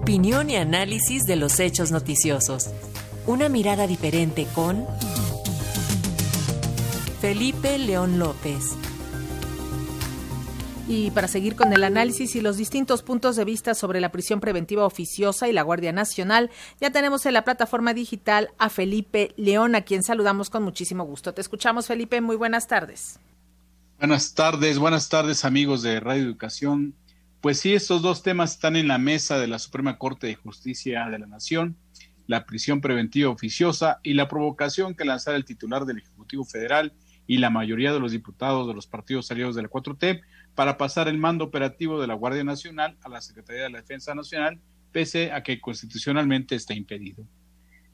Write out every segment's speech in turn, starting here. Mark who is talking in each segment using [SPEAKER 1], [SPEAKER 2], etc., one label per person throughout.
[SPEAKER 1] Opinión y análisis de los hechos noticiosos. Una mirada diferente con Felipe León López.
[SPEAKER 2] Y para seguir con el análisis y los distintos puntos de vista sobre la prisión preventiva oficiosa y la Guardia Nacional, ya tenemos en la plataforma digital a Felipe León, a quien saludamos con muchísimo gusto. Te escuchamos, Felipe. Muy buenas tardes.
[SPEAKER 3] Buenas tardes, buenas tardes, amigos de Radio Educación. Pues sí, estos dos temas están en la mesa de la Suprema Corte de Justicia de la Nación, la prisión preventiva oficiosa y la provocación que lanzara el titular del Ejecutivo Federal y la mayoría de los diputados de los partidos aliados de la 4T para pasar el mando operativo de la Guardia Nacional a la Secretaría de la Defensa Nacional, pese a que constitucionalmente está impedido.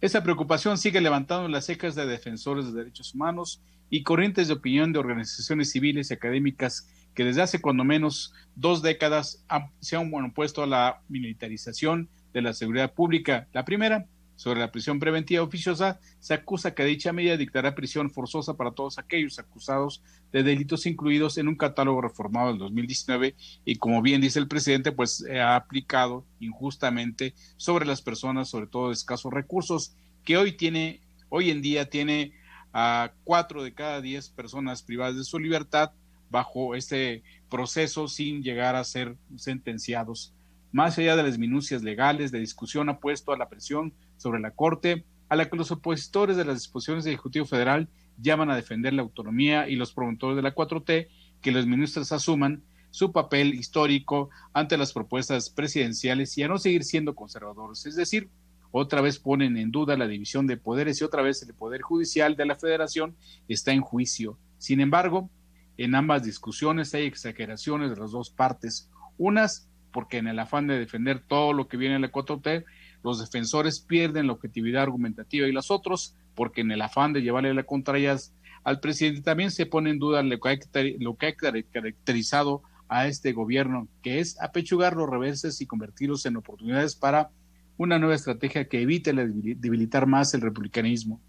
[SPEAKER 3] Esa preocupación sigue levantando las cejas de defensores de derechos humanos y corrientes de opinión de organizaciones civiles y académicas que desde hace cuando menos dos décadas se han opuesto a la militarización de la seguridad pública. La primera, sobre la prisión preventiva oficiosa, se acusa que dicha medida dictará prisión forzosa para todos aquellos acusados de delitos incluidos en un catálogo reformado del 2019 y como bien dice el presidente, pues ha aplicado injustamente sobre las personas, sobre todo de escasos recursos, que hoy tiene, hoy en día tiene a cuatro de cada diez personas privadas de su libertad bajo este proceso sin llegar a ser sentenciados. Más allá de las minucias legales de discusión ha puesto a la presión sobre la Corte, a la que los opositores de las disposiciones del Ejecutivo Federal llaman a defender la autonomía y los promotores de la 4T que los ministros asuman su papel histórico ante las propuestas presidenciales y a no seguir siendo conservadores. Es decir, otra vez ponen en duda la división de poderes y otra vez el poder judicial de la federación está en juicio. Sin embargo, en ambas discusiones hay exageraciones de las dos partes. Unas porque en el afán de defender todo lo que viene en la 4T, los defensores pierden la objetividad argumentativa y las otros, porque en el afán de llevarle la contraria al presidente también se pone en duda lo que, ha, lo que ha caracterizado a este gobierno, que es apechugar los reverses y convertirlos en oportunidades para una nueva estrategia que evite debilitar más el republicanismo.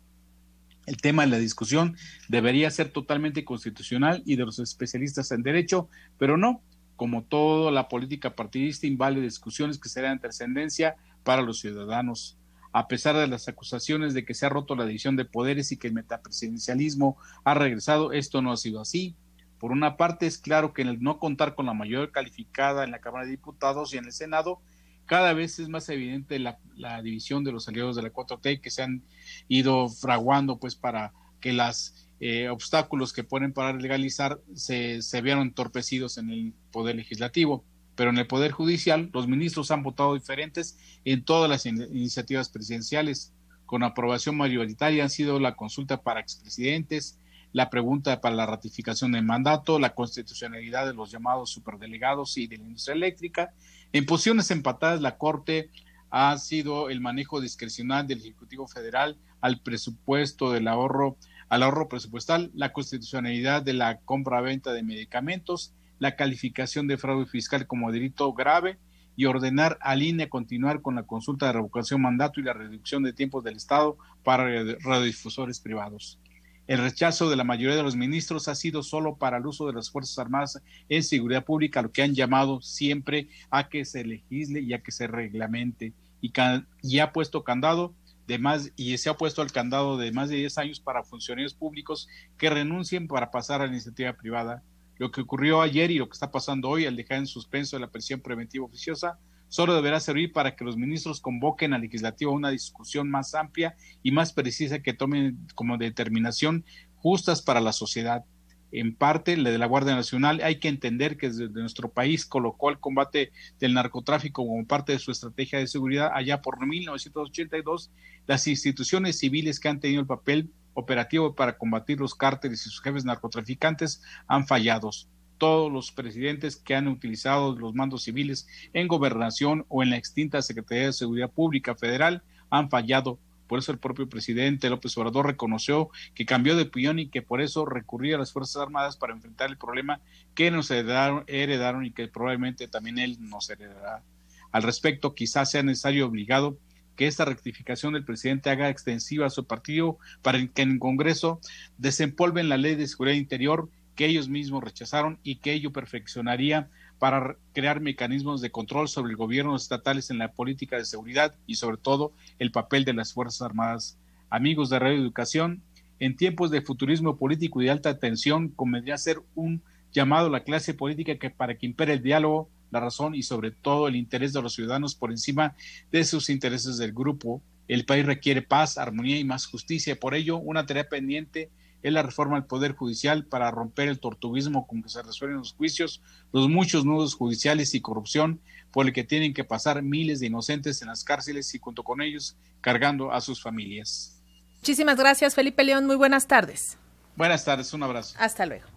[SPEAKER 3] El tema de la discusión debería ser totalmente constitucional y de los especialistas en derecho, pero no, como todo, la política partidista invade discusiones que serán de trascendencia para los ciudadanos. A pesar de las acusaciones de que se ha roto la división de poderes y que el metapresidencialismo ha regresado, esto no ha sido así. Por una parte, es claro que en el no contar con la mayor calificada en la Cámara de Diputados y en el Senado, cada vez es más evidente la, la división de los aliados de la 4T que se han ido fraguando pues para que las eh, obstáculos que ponen para legalizar se, se vieron entorpecidos en el Poder Legislativo. Pero en el Poder Judicial, los ministros han votado diferentes en todas las iniciativas presidenciales. Con aprobación mayoritaria han sido la consulta para expresidentes, la pregunta para la ratificación del mandato, la constitucionalidad de los llamados superdelegados y de la industria eléctrica. En posiciones empatadas, la Corte ha sido el manejo discrecional del Ejecutivo Federal al presupuesto del ahorro al ahorro presupuestal, la constitucionalidad de la compra-venta de medicamentos, la calificación de fraude fiscal como delito grave y ordenar al INE continuar con la consulta de revocación mandato y la reducción de tiempos del Estado para radiodifusores privados. El rechazo de la mayoría de los ministros ha sido solo para el uso de las Fuerzas Armadas en seguridad pública, lo que han llamado siempre a que se legisle y a que se reglamente, y, ha puesto candado de más y se ha puesto al candado de más de 10 años para funcionarios públicos que renuncien para pasar a la iniciativa privada. Lo que ocurrió ayer y lo que está pasando hoy al dejar en suspenso la prisión preventiva oficiosa solo deberá servir para que los ministros convoquen al legislativo a una discusión más amplia y más precisa que tomen como determinación justas para la sociedad en parte la de la Guardia Nacional. Hay que entender que desde nuestro país colocó el combate del narcotráfico como parte de su estrategia de seguridad allá por 1982. Las instituciones civiles que han tenido el papel operativo para combatir los cárteles y sus jefes narcotraficantes han fallado. Todos los presidentes que han utilizado los mandos civiles en gobernación o en la extinta Secretaría de Seguridad Pública Federal han fallado por eso el propio presidente López Obrador reconoció que cambió de opinión y que por eso recurría a las Fuerzas Armadas para enfrentar el problema que nos heredaron, heredaron y que probablemente también él nos heredará. Al respecto, quizás sea necesario obligado que esta rectificación del presidente haga extensiva a su partido para que en el Congreso desempolven la ley de seguridad interior que ellos mismos rechazaron y que ello perfeccionaría para crear mecanismos de control sobre el gobierno estatal en la política de seguridad y sobre todo el papel de las Fuerzas Armadas. Amigos de Radio Educación, en tiempos de futurismo político y de alta tensión, convendría ser un llamado a la clase política que para que impere el diálogo, la razón y sobre todo el interés de los ciudadanos por encima de sus intereses del grupo. El país requiere paz, armonía y más justicia. Por ello, una tarea pendiente es la reforma del Poder Judicial para romper el tortuguismo con que se resuelven los juicios, los muchos nudos judiciales y corrupción por el que tienen que pasar miles de inocentes en las cárceles y junto con ellos cargando a sus familias.
[SPEAKER 2] Muchísimas gracias, Felipe León. Muy buenas tardes.
[SPEAKER 3] Buenas tardes, un abrazo.
[SPEAKER 2] Hasta luego.